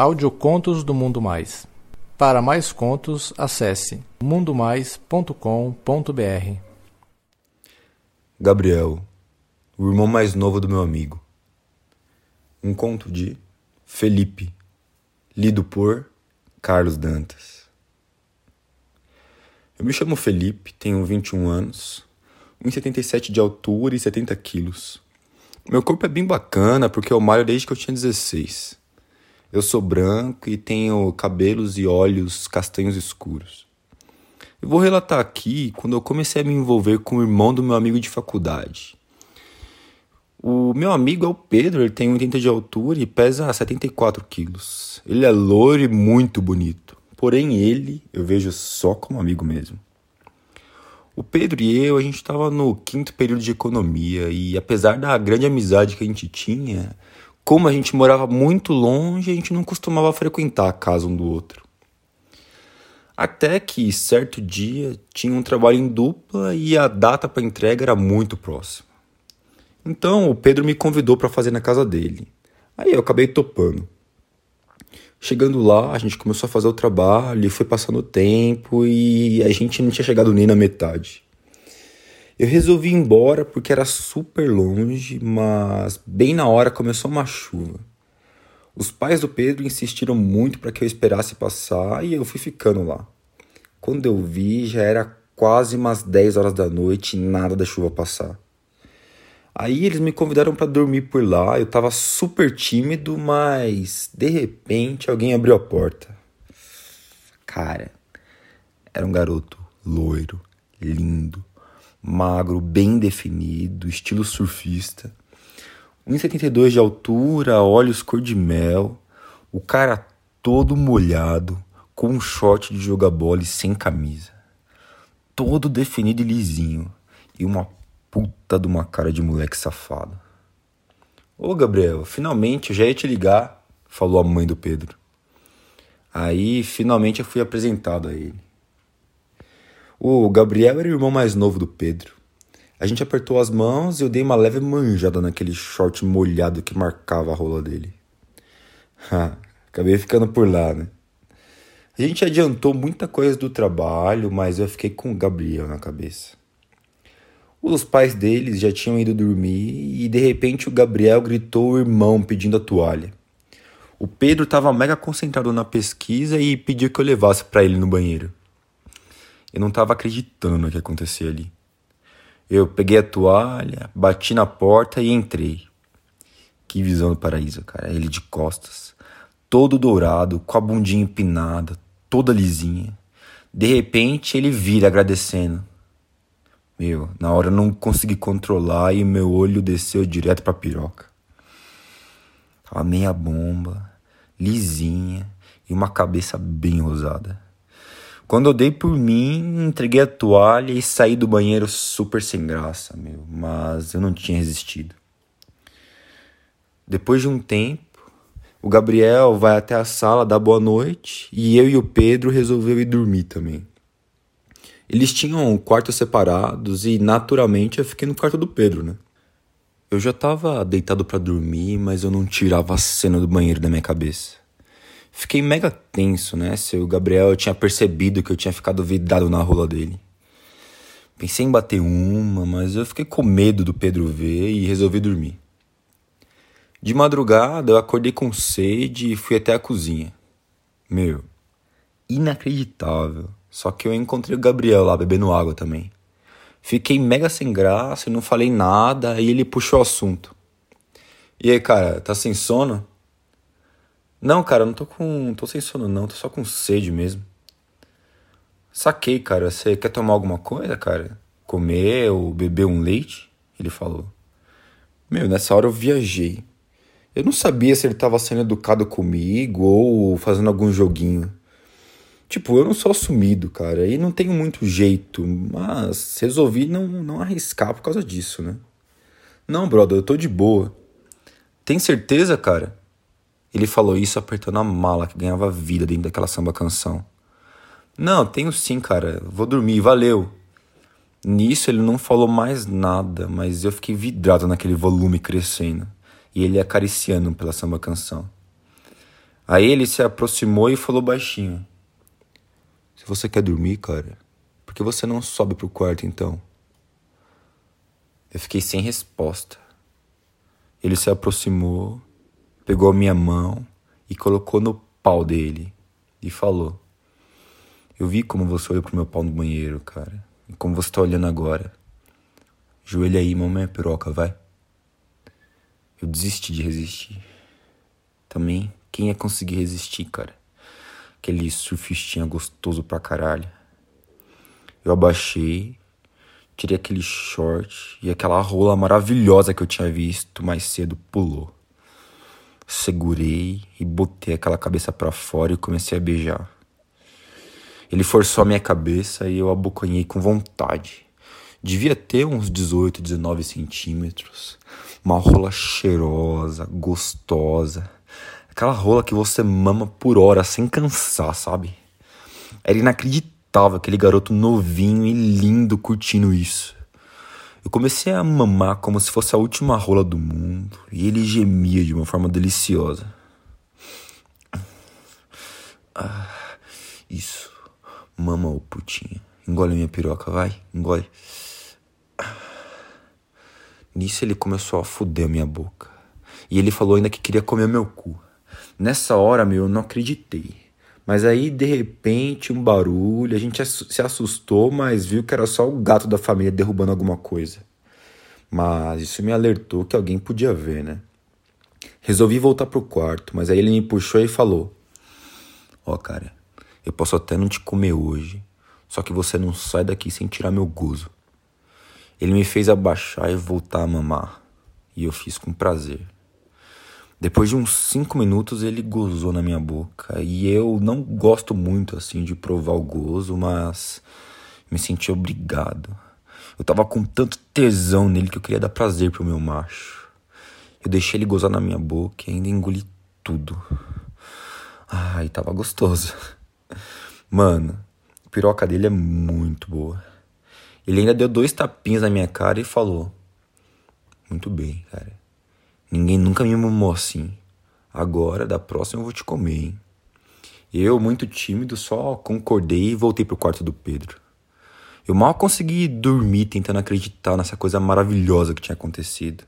Audiocontos do Mundo Mais. Para mais contos, acesse mundomais.com.br. Gabriel, o irmão mais novo do meu amigo. Um conto de Felipe, lido por Carlos Dantas. Eu me chamo Felipe, tenho 21 anos, 1,77 de altura e 70 quilos. Meu corpo é bem bacana porque eu malho desde que eu tinha 16. Eu sou branco e tenho cabelos e olhos castanhos escuros. Eu vou relatar aqui quando eu comecei a me envolver com o irmão do meu amigo de faculdade. O meu amigo é o Pedro, ele tem 80 de altura e pesa 74 quilos. Ele é loiro e muito bonito. Porém, ele eu vejo só como amigo mesmo. O Pedro e eu, a gente estava no quinto período de economia e apesar da grande amizade que a gente tinha, como a gente morava muito longe, a gente não costumava frequentar a casa um do outro. Até que certo dia tinha um trabalho em dupla e a data para entrega era muito próxima. Então o Pedro me convidou para fazer na casa dele. Aí eu acabei topando. Chegando lá, a gente começou a fazer o trabalho, foi passando o tempo e a gente não tinha chegado nem na metade. Eu resolvi ir embora porque era super longe, mas bem na hora começou uma chuva. Os pais do Pedro insistiram muito para que eu esperasse passar e eu fui ficando lá. Quando eu vi, já era quase umas 10 horas da noite e nada da chuva passar. Aí eles me convidaram para dormir por lá. Eu tava super tímido, mas de repente alguém abriu a porta. Cara, era um garoto loiro, lindo, magro, bem definido, estilo surfista. 1,72 de altura, olhos cor de mel, o cara todo molhado, com um short de jogar bola e sem camisa. Todo definido e lisinho, e uma puta de uma cara de moleque safado. Ô Gabriel, finalmente eu já ia te ligar, falou a mãe do Pedro. Aí finalmente eu fui apresentado a ele. O Gabriel era o irmão mais novo do Pedro. A gente apertou as mãos e eu dei uma leve manjada naquele short molhado que marcava a rola dele. Acabei ficando por lá, né? A gente adiantou muita coisa do trabalho, mas eu fiquei com o Gabriel na cabeça. Os pais deles já tinham ido dormir e de repente o Gabriel gritou o irmão pedindo a toalha. O Pedro estava mega concentrado na pesquisa e pediu que eu levasse para ele no banheiro. Eu não estava acreditando no que acontecia ali. Eu peguei a toalha, bati na porta e entrei. Que visão do paraíso, cara. Ele de costas, todo dourado, com a bundinha empinada, toda lisinha. De repente ele vira agradecendo. Meu, na hora eu não consegui controlar e meu olho desceu direto pra piroca. Tava meia bomba, lisinha e uma cabeça bem rosada. Quando eu dei por mim, entreguei a toalha e saí do banheiro super sem graça, meu, mas eu não tinha resistido. Depois de um tempo, o Gabriel vai até a sala dar boa noite e eu e o Pedro resolveu ir dormir também. Eles tinham quartos separados e naturalmente eu fiquei no quarto do Pedro, né? Eu já tava deitado para dormir, mas eu não tirava a cena do banheiro da minha cabeça. Fiquei mega tenso, né? Se o Gabriel tinha percebido que eu tinha ficado vidrado na rola dele. Pensei em bater uma, mas eu fiquei com medo do Pedro ver e resolvi dormir. De madrugada, eu acordei com sede e fui até a cozinha. Meu, inacreditável. Só que eu encontrei o Gabriel lá bebendo água também. Fiquei mega sem graça e não falei nada, aí ele puxou o assunto. E aí, cara, tá sem sono? Não, cara, não tô com. tô sem sono não, tô só com sede mesmo. Saquei, cara. Você quer tomar alguma coisa, cara? Comer ou beber um leite? Ele falou. Meu, nessa hora eu viajei. Eu não sabia se ele tava sendo educado comigo ou fazendo algum joguinho. Tipo, eu não sou assumido, cara, e não tenho muito jeito, mas resolvi não, não arriscar por causa disso, né? Não, brother, eu tô de boa. Tem certeza, cara? Ele falou isso apertando a mala que ganhava vida dentro daquela samba canção. Não, tenho sim, cara. Vou dormir, valeu. Nisso ele não falou mais nada, mas eu fiquei vidrado naquele volume crescendo e ele acariciando pela samba canção. Aí ele se aproximou e falou baixinho: Se você quer dormir, cara, por que você não sobe pro quarto então? Eu fiquei sem resposta. Ele se aproximou, pegou a minha mão e colocou no pau dele e falou: Eu vi como você olhou pro meu pau no banheiro, cara, e como você tá olhando agora. Joelha aí, mamãe piroca, vai. Eu desisti de resistir. Também, quem ia conseguir resistir, cara? Aquele surfistinha gostoso pra caralho. Eu abaixei, tirei aquele short e aquela rola maravilhosa que eu tinha visto mais cedo pulou. Segurei e botei aquela cabeça para fora e comecei a beijar. Ele forçou a minha cabeça e eu abocanhei com vontade. Devia ter uns 18, 19 centímetros. Uma rola cheirosa, gostosa. Aquela rola que você mama por hora sem cansar, sabe? Era inacreditável aquele garoto novinho e lindo curtindo isso. Eu comecei a mamar como se fosse a última rola do mundo e ele gemia de uma forma deliciosa. Ah, isso. Mama, ô putinha. Engole minha piroca, vai. Engole. Nisso ele começou a fuder a minha boca. E ele falou ainda que queria comer meu cu. Nessa hora, meu, eu não acreditei. Mas aí, de repente, um barulho, a gente se assustou, mas viu que era só o gato da família derrubando alguma coisa. Mas isso me alertou que alguém podia ver, né? Resolvi voltar pro quarto, mas aí ele me puxou e falou: Ó, oh, cara, eu posso até não te comer hoje, só que você não sai daqui sem tirar meu gozo. Ele me fez abaixar e voltar a mamar, e eu fiz com prazer. Depois de uns cinco minutos ele gozou na minha boca e eu não gosto muito assim de provar o gozo, mas me senti obrigado. Eu tava com tanto tesão nele que eu queria dar prazer pro meu macho. Eu deixei ele gozar na minha boca e ainda engoli tudo. Ai, tava gostoso. Mano, a piroca dele é muito boa. Ele ainda deu dois tapinhas na minha cara e falou: Muito bem, cara. Ninguém nunca me mamou assim. Agora, da próxima eu vou te comer, hein? Eu, muito tímido, só concordei e voltei pro quarto do Pedro. Eu mal consegui dormir tentando acreditar nessa coisa maravilhosa que tinha acontecido.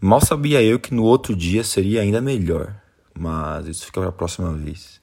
Mal sabia eu que no outro dia seria ainda melhor, mas isso fica para a próxima vez.